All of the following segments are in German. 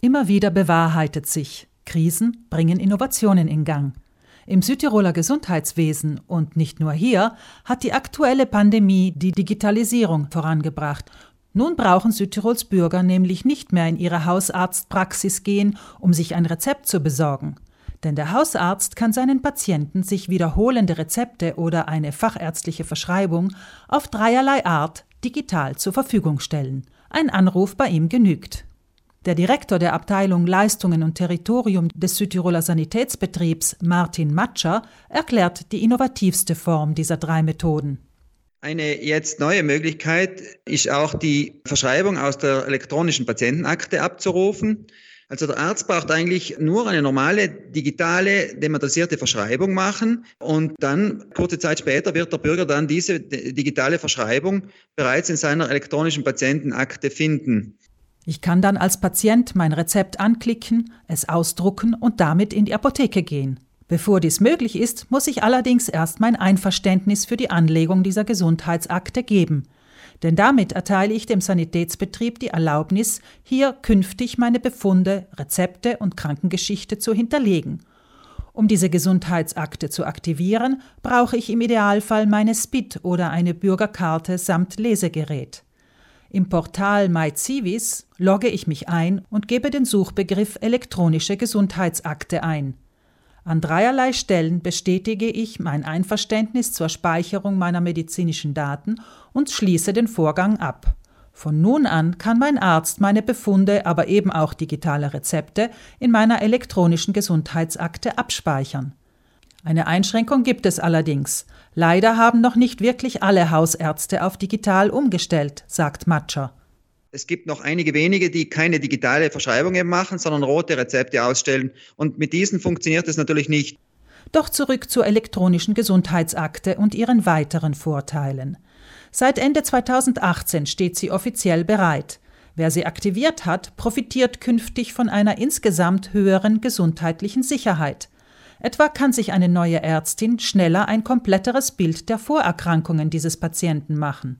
Immer wieder bewahrheitet sich, Krisen bringen Innovationen in Gang. Im Südtiroler Gesundheitswesen und nicht nur hier hat die aktuelle Pandemie die Digitalisierung vorangebracht. Nun brauchen Südtirols Bürger nämlich nicht mehr in ihre Hausarztpraxis gehen, um sich ein Rezept zu besorgen. Denn der Hausarzt kann seinen Patienten sich wiederholende Rezepte oder eine fachärztliche Verschreibung auf dreierlei Art digital zur Verfügung stellen. Ein Anruf bei ihm genügt. Der Direktor der Abteilung Leistungen und Territorium des Südtiroler Sanitätsbetriebs, Martin Matscher, erklärt die innovativste Form dieser drei Methoden. Eine jetzt neue Möglichkeit ist auch die Verschreibung aus der elektronischen Patientenakte abzurufen. Also der Arzt braucht eigentlich nur eine normale digitale dematerialisierte Verschreibung machen und dann kurze Zeit später wird der Bürger dann diese digitale Verschreibung bereits in seiner elektronischen Patientenakte finden. Ich kann dann als Patient mein Rezept anklicken, es ausdrucken und damit in die Apotheke gehen. Bevor dies möglich ist, muss ich allerdings erst mein Einverständnis für die Anlegung dieser Gesundheitsakte geben. Denn damit erteile ich dem Sanitätsbetrieb die Erlaubnis, hier künftig meine Befunde, Rezepte und Krankengeschichte zu hinterlegen. Um diese Gesundheitsakte zu aktivieren, brauche ich im Idealfall meine SPIT oder eine Bürgerkarte samt Lesegerät. Im Portal MyCivis logge ich mich ein und gebe den Suchbegriff elektronische Gesundheitsakte ein. An dreierlei Stellen bestätige ich mein Einverständnis zur Speicherung meiner medizinischen Daten und schließe den Vorgang ab. Von nun an kann mein Arzt meine Befunde, aber eben auch digitale Rezepte in meiner elektronischen Gesundheitsakte abspeichern. Eine Einschränkung gibt es allerdings. Leider haben noch nicht wirklich alle Hausärzte auf digital umgestellt, sagt Matscher. Es gibt noch einige wenige, die keine digitale Verschreibung eben machen, sondern rote Rezepte ausstellen. Und mit diesen funktioniert es natürlich nicht. Doch zurück zur elektronischen Gesundheitsakte und ihren weiteren Vorteilen. Seit Ende 2018 steht sie offiziell bereit. Wer sie aktiviert hat, profitiert künftig von einer insgesamt höheren gesundheitlichen Sicherheit. Etwa kann sich eine neue Ärztin schneller ein kompletteres Bild der Vorerkrankungen dieses Patienten machen.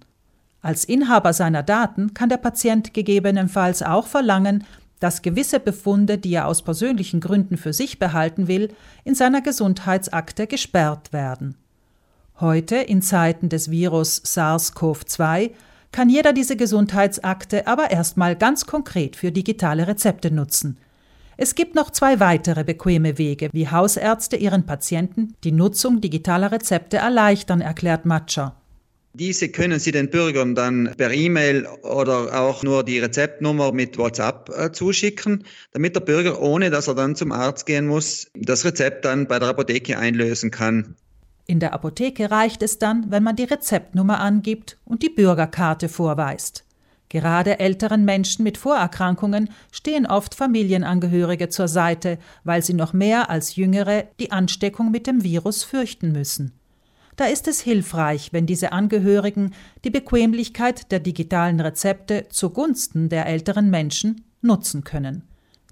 Als Inhaber seiner Daten kann der Patient gegebenenfalls auch verlangen, dass gewisse Befunde, die er aus persönlichen Gründen für sich behalten will, in seiner Gesundheitsakte gesperrt werden. Heute, in Zeiten des Virus SARS-CoV-2, kann jeder diese Gesundheitsakte aber erstmal ganz konkret für digitale Rezepte nutzen – es gibt noch zwei weitere bequeme Wege, wie Hausärzte ihren Patienten die Nutzung digitaler Rezepte erleichtern, erklärt Matscher. Diese können Sie den Bürgern dann per E-Mail oder auch nur die Rezeptnummer mit WhatsApp äh, zuschicken, damit der Bürger, ohne dass er dann zum Arzt gehen muss, das Rezept dann bei der Apotheke einlösen kann. In der Apotheke reicht es dann, wenn man die Rezeptnummer angibt und die Bürgerkarte vorweist. Gerade älteren Menschen mit Vorerkrankungen stehen oft Familienangehörige zur Seite, weil sie noch mehr als Jüngere die Ansteckung mit dem Virus fürchten müssen. Da ist es hilfreich, wenn diese Angehörigen die Bequemlichkeit der digitalen Rezepte zugunsten der älteren Menschen nutzen können.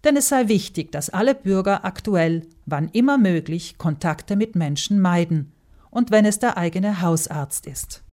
Denn es sei wichtig, dass alle Bürger aktuell, wann immer möglich, Kontakte mit Menschen meiden, und wenn es der eigene Hausarzt ist.